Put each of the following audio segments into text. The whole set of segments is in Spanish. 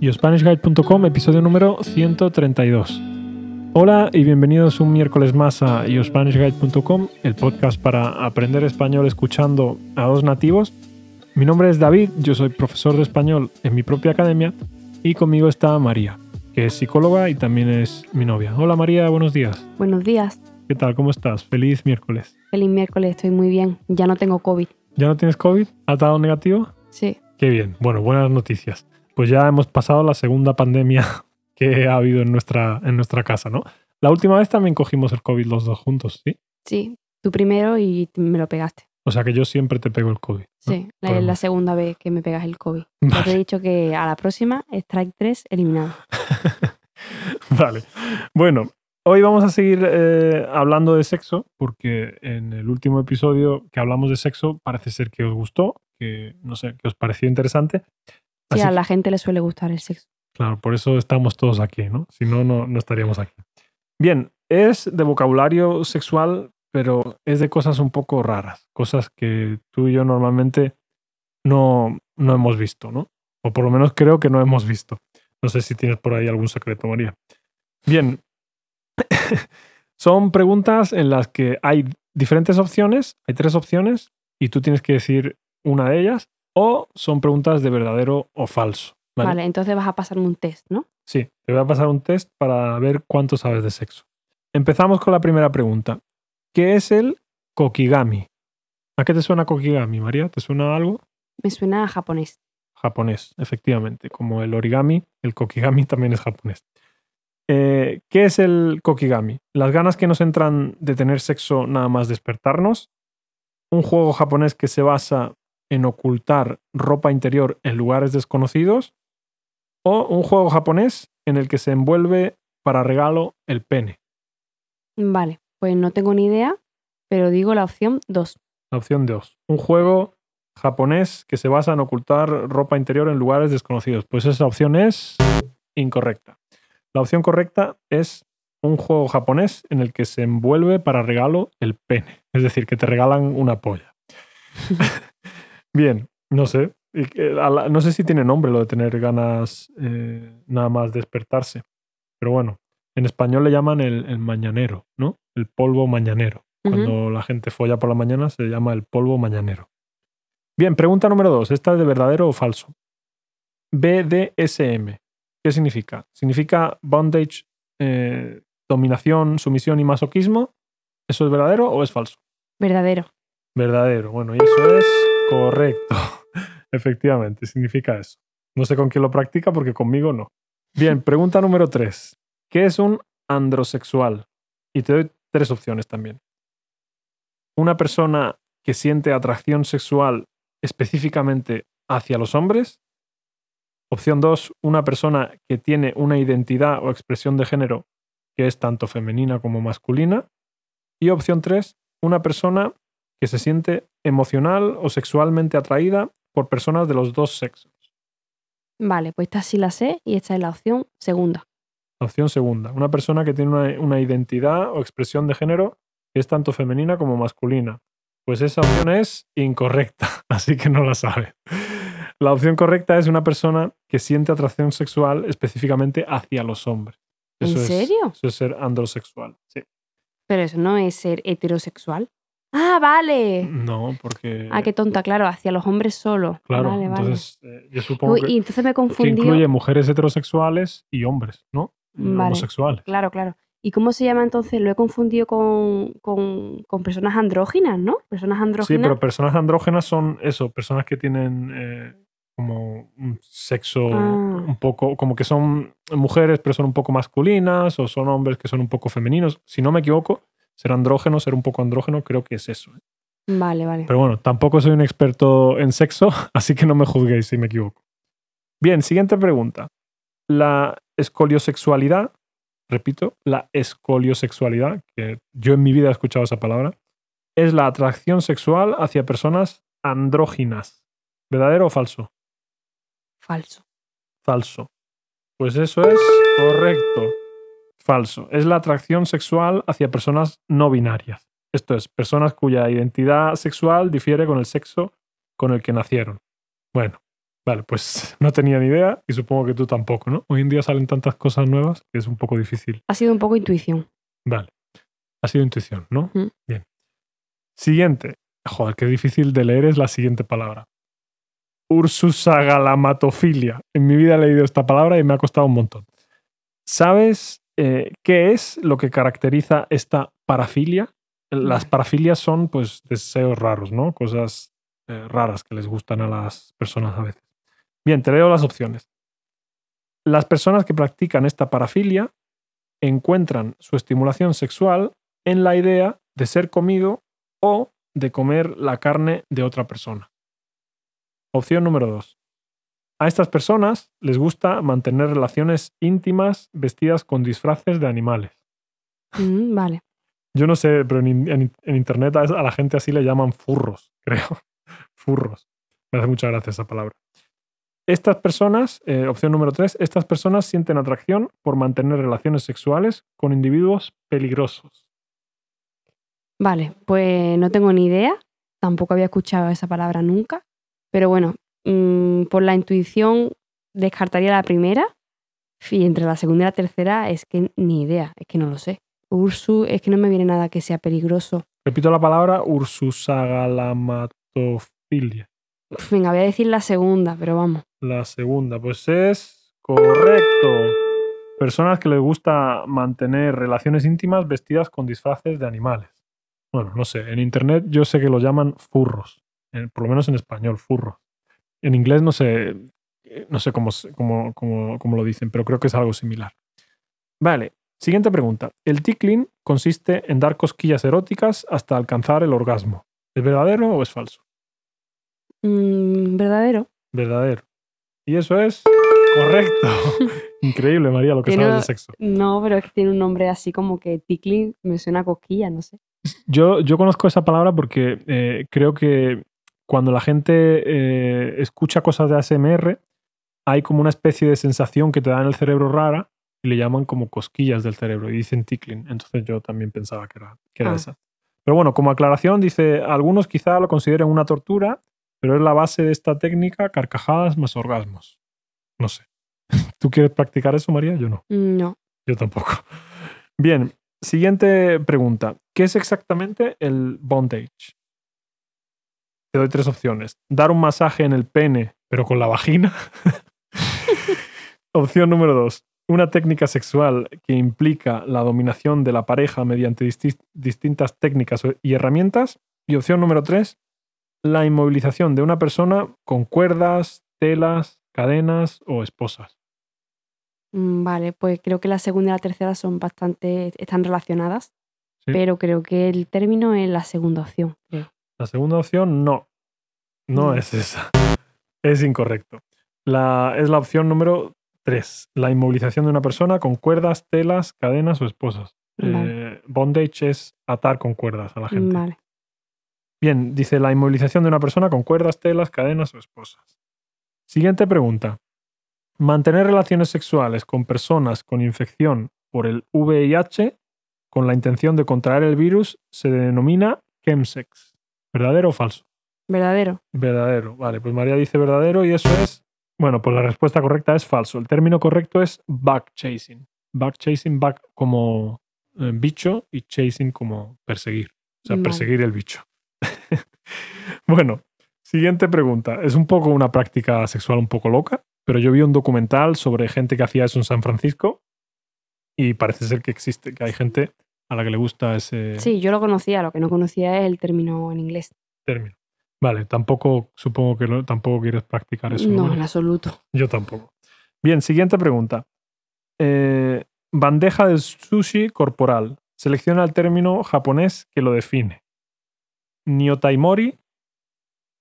YoSpanishGuide.com, episodio número 132. Hola y bienvenidos un miércoles más a YoSpanishGuide.com, el podcast para aprender español escuchando a dos nativos. Mi nombre es David, yo soy profesor de español en mi propia academia y conmigo está María, que es psicóloga y también es mi novia. Hola María, buenos días. Buenos días. ¿Qué tal? ¿Cómo estás? Feliz miércoles. Feliz miércoles, estoy muy bien. Ya no tengo COVID. ¿Ya no tienes COVID? ¿Has dado negativo? Sí. Qué bien. Bueno, buenas noticias. Pues ya hemos pasado la segunda pandemia que ha habido en nuestra, en nuestra casa, ¿no? La última vez también cogimos el COVID los dos juntos, ¿sí? Sí, tú primero y me lo pegaste. O sea que yo siempre te pego el COVID. ¿no? Sí, la- es la segunda vez que me pegas el COVID. Ya te he dicho que a la próxima, Strike 3 eliminado. Vale. Bueno, hoy vamos a seguir eh, hablando de sexo porque en el último episodio que hablamos de sexo parece ser que os gustó, que no sé, que os pareció interesante. Sí, Así a la gente le suele gustar el sexo. Claro, por eso estamos todos aquí, ¿no? Si no, no, no estaríamos aquí. Bien, es de vocabulario sexual, pero es de cosas un poco raras, cosas que tú y yo normalmente no, no hemos visto, ¿no? O por lo menos creo que no hemos visto. No sé si tienes por ahí algún secreto, María. Bien, son preguntas en las que hay diferentes opciones, hay tres opciones, y tú tienes que decir una de ellas, o son preguntas de verdadero o falso. Vale. ¿vale? entonces vas a pasarme un test, ¿no? Sí, te voy a pasar un test para ver cuánto sabes de sexo. Empezamos con la primera pregunta. ¿Qué es el kokigami? ¿A qué te suena kokigami, María? ¿Te suena algo? Me suena a japonés. Japonés, efectivamente. Como el origami, el kokigami también es japonés. Eh, ¿Qué es el kokigami? Las ganas que nos entran de tener sexo nada más despertarnos. Un juego japonés que se basa en ocultar ropa interior en lugares desconocidos. O un juego japonés en el que se envuelve para regalo el pene. Vale, pues no tengo ni idea, pero digo la opción 2. La opción 2. Un juego japonés que se basa en ocultar ropa interior en lugares desconocidos. Pues esa opción es incorrecta. La opción correcta es un juego japonés en el que se envuelve para regalo el pene. Es decir, que te regalan una polla. Bien, no sé. No sé si tiene nombre lo de tener ganas eh, nada más despertarse. Pero bueno, en español le llaman el, el mañanero, ¿no? El polvo mañanero. Cuando la gente folla por la mañana se llama el polvo mañanero. Bien, pregunta número dos. ¿Esta es de verdadero o falso? BDSM. ¿Qué significa? ¿Significa bondage, eh, dominación, sumisión y masoquismo? ¿Eso es verdadero o es falso? Verdadero. Verdadero. Bueno, y eso es correcto. Efectivamente, significa eso. No sé con quién lo practica porque conmigo no. Bien, pregunta número tres. ¿Qué es un androsexual? Y te doy tres opciones también. Una persona que siente atracción sexual específicamente hacia los hombres. Opción dos, una persona que tiene una identidad o expresión de género que es tanto femenina como masculina. Y opción tres, una persona que se siente emocional o sexualmente atraída por personas de los dos sexos. Vale, pues esta sí la sé y esta es la opción segunda. La opción segunda, una persona que tiene una, una identidad o expresión de género que es tanto femenina como masculina. Pues esa opción es incorrecta, así que no la sabe. La opción correcta es una persona que siente atracción sexual específicamente hacia los hombres. ¿En Eso es- serio? eso es ser androsexual. Sí. Pero eso no es ser heterosexual. Ah, vale. No, porque. Ah, qué tonta, claro, hacia los hombres solo. Claro, vale, entonces eh, yo supongo Uy, que, y entonces me confundido. incluye mujeres heterosexuales y hombres, ¿no? Vale. Homosexuales. Claro, claro. ¿Y cómo se llama entonces? Lo he confundido con, con, con personas andróginas, ¿no? Personas Sí, andróginas. pero personas andrógenas son eso, personas que tienen eh, como un sexo Ah. un poco, como que son mujeres pero son un poco masculinas o son hombres que son un poco femeninos. Si no me equivoco, ser andrógeno, ser un poco andrógeno, creo que es eso. ¿eh? Vale, vale. Pero bueno, tampoco soy un experto en sexo, así que no me juzguéis si me equivoco. Bien, siguiente pregunta. La escoliosexualidad, repito, la escoliosexualidad, que yo en mi vida he escuchado esa palabra, es la atracción sexual hacia personas andróginas. ¿Verdadero o falso? Falso. Falso. Pues eso es correcto. Falso. Es la atracción sexual hacia personas no binarias. Esto es, personas cuya identidad sexual difiere con el sexo con el que nacieron. Bueno, Vale, pues no tenía ni idea y supongo que tú tampoco, ¿no? Hoy en día salen tantas cosas nuevas que es un poco difícil. Ha sido un poco intuición. Vale. Ha sido intuición, ¿no? Mm. Bien. Siguiente. Joder, qué difícil de leer es la siguiente palabra. Ursusagalamatofilia. En mi vida he leído esta palabra y me ha costado un montón. ¿Sabes eh, qué es lo que caracteriza esta parafilia? Las Vale. parafilias son, pues, deseos raros, ¿no? Cosas eh, raras que les gustan a las personas a veces. Bien, te leo las opciones. Las personas que practican esta parafilia encuentran su estimulación sexual en la idea de ser comido o de comer la carne de otra persona. Opción número 2. A estas personas les gusta mantener relaciones íntimas vestidas con disfraces de animales. Mm, vale. Yo no sé, pero en, in- en- en internet a a la gente así le llaman furros, creo. Furros. Me hace mucha gracia esa palabra. Estas personas, eh, opción número 3, estas personas sienten atracción por mantener relaciones sexuales con individuos peligrosos. Vale, pues no tengo ni idea. Tampoco había escuchado esa palabra nunca. Pero bueno, mm, por la intuición descartaría la primera. Y entre la segunda y la tercera es que ni idea, es que no lo sé. Ursu, es que no me viene nada que sea peligroso. Repito la palabra Ursusagalamatofilia. Venga, voy a decir la segunda, pero vamos. La segunda, pues es correcto. Personas que les gusta mantener relaciones íntimas vestidas con disfraces de animales. Bueno, no sé, en internet yo sé que lo llaman furros, en- por lo menos en español, furros. En inglés no sé, eh, no sé cómo, cómo, cómo- cómo lo dicen, pero creo que es algo similar. Vale, siguiente pregunta. El tickling consiste en dar cosquillas eróticas hasta alcanzar el orgasmo. ¿Es verdadero o es falso? Mm, ¿Verdadero? Verdadero. Y eso es correcto. Increíble, María, lo que sabes de sexo. No, pero es que tiene un nombre así como que tickling, me suena a cosquilla, no sé. Yo, yo conozco esa palabra porque eh, creo que cuando la gente eh, escucha cosas de ASMR, hay como una especie de sensación que te da en el cerebro rara y le llaman como cosquillas del cerebro y dicen tickling. Entonces yo también pensaba que era, que era Ah. esa. Pero bueno, como aclaración, dice, algunos quizá lo consideren una tortura, pero es la base de esta técnica, carcajadas más orgasmos. No sé. ¿Tú quieres practicar eso, María? Yo no. Mm, No. Yo tampoco. Bien, siguiente pregunta. ¿Qué es exactamente el bondage? Te doy tres opciones. Dar un masaje en el pene, pero con la vagina. Opción número dos. Una técnica sexual que implica la dominación de la pareja mediante disti- distintas técnicas y herramientas. Y opción número tres. La inmovilización de una persona con cuerdas, telas, cadenas o esposas. Mm, Vale, pues creo que la segunda y la tercera son bastante, están relacionadas, Sí. pero creo que el término es la segunda opción. creo. La segunda opción, no. No es esa. Es incorrecto. La, es la opción número 3. La inmovilización de una persona con cuerdas, telas, cadenas o esposas. Vale. Eh, bondage es atar con cuerdas a la gente. Vale. Bien, dice la inmovilización de una persona con cuerdas, telas, cadenas o esposas. Siguiente pregunta. Mantener relaciones sexuales con personas con infección por el VIH con la intención de contraer el virus se denomina chemsex. ¿Verdadero o falso? Verdadero. Verdadero. Vale, pues María dice verdadero y eso es. Bueno, pues la respuesta correcta es falso. El término correcto es back chasing. Back chasing, back como eh, bicho y chasing como perseguir. O sea, Vale. perseguir el bicho. bueno, siguiente pregunta. Es un poco una práctica sexual un poco loca, pero yo vi un documental sobre gente que hacía eso en San Francisco y parece ser que existe, que hay gente a la que le gusta ese Sí, yo lo conocía, lo que no conocía es el término en inglés. término. Vale, tampoco, supongo que tampoco quieres practicar eso. no, en absoluto. Yo tampoco. Bien, siguiente pregunta. Eh, bandeja de sushi corporal. Selecciona el término japonés que lo define. Nyotaimori,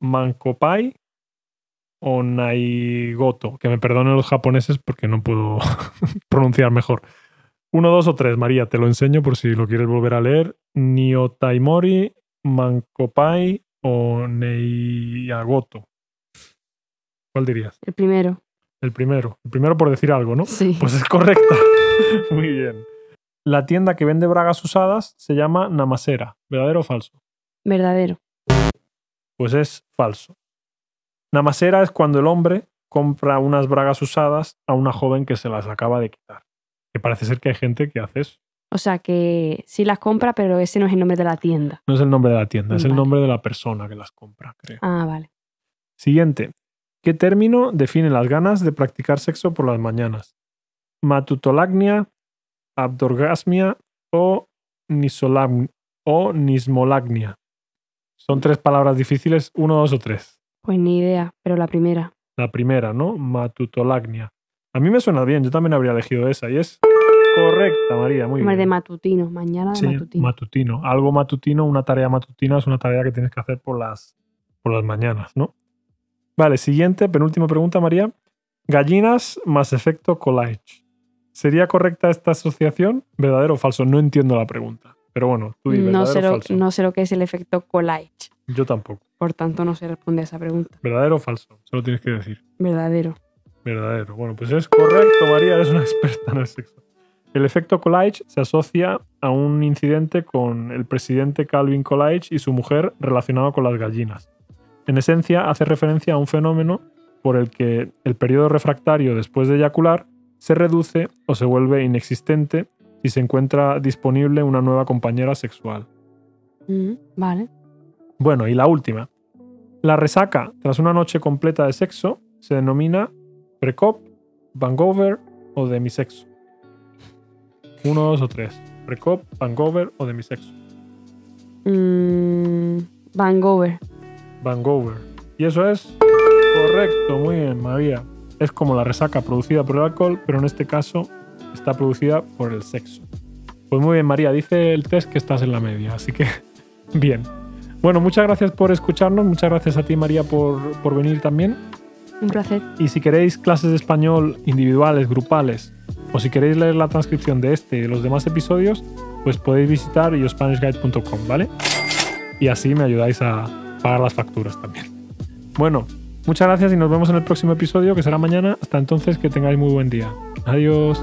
Mankopai o Naigoto. Que me perdonen los japoneses porque no puedo pronunciar mejor. Uno, dos o tres, María, te lo enseño por si lo quieres volver a leer. Nyotaimori, Mankopai o Neiagoto. ¿Cuál dirías? El primero. El primero. El primero por decir algo, ¿no? Sí. Pues es correcta. Muy bien. La tienda que vende bragas usadas se llama Namasera. ¿Verdadero o falso? Verdadero. Pues es falso. Namasera es cuando el hombre compra unas bragas usadas a una joven que se las acaba de quitar. Que parece ser que hay gente que hace eso. O sea que sí las compra, pero ese no es el nombre de la tienda. No es el nombre de la tienda, es el nombre de la persona que las compra, creo. Ah, vale. Siguiente. ¿Qué término define las ganas de practicar sexo por las mañanas? Matutolagnia, abdorgasmia o, o nismolagnia. Son tres palabras difíciles, uno, dos o tres. Pues ni idea, pero la primera. La primera, ¿no? Matutolagnia. A mí me suena bien, yo también habría elegido esa y es correcta, María, muy Hombre, de bien. matutino, mañana de Sí, matutino. matutino. Algo matutino, una tarea matutina es una tarea que tienes que hacer por las, por las mañanas, ¿no? Vale, siguiente, penúltima pregunta, María. Gallinas más efecto collage. ¿Sería correcta esta asociación? ¿Verdadero o falso? No entiendo la pregunta. Pero bueno, tú di no, verdadero sé o falso. no sé lo que es el efecto collage. Yo tampoco. Por tanto, no sé responder a esa pregunta. ¿Verdadero o falso? Solo tienes que decir. Verdadero. Verdadero. Bueno, pues es correcto, María, eres una experta en el sexo. El efecto Coolidge se asocia a un incidente con el presidente Calvin Coolidge y su mujer relacionado con las gallinas. En esencia, hace referencia a un fenómeno por el que el periodo refractario después de eyacular se reduce o se vuelve inexistente si se encuentra disponible una nueva compañera sexual. Mm, vale. Bueno, y la última. La resaca tras una noche completa de sexo se denomina precop, hangover o demisexo. Uno, dos o tres. Precop, hangover o demisexo. Mm, Vancouver. Hangover. Y eso es correcto, muy bien, María. Es como la resaca producida por el alcohol, pero en este caso está producida por el sexo. Pues muy bien, María, dice el test que estás en la media, así que bien. Bueno, muchas gracias por escucharnos, muchas gracias a ti, María, por, por venir también. Un placer. Y si queréis clases de español individuales, grupales, o si queréis leer la transcripción de este y de los demás episodios, pues podéis visitar yospanishguide.com, ¿vale? Y así me ayudáis a pagar las facturas también. Bueno, muchas gracias y nos vemos en el próximo episodio, que será mañana. Hasta entonces, que tengáis muy buen día. Adiós.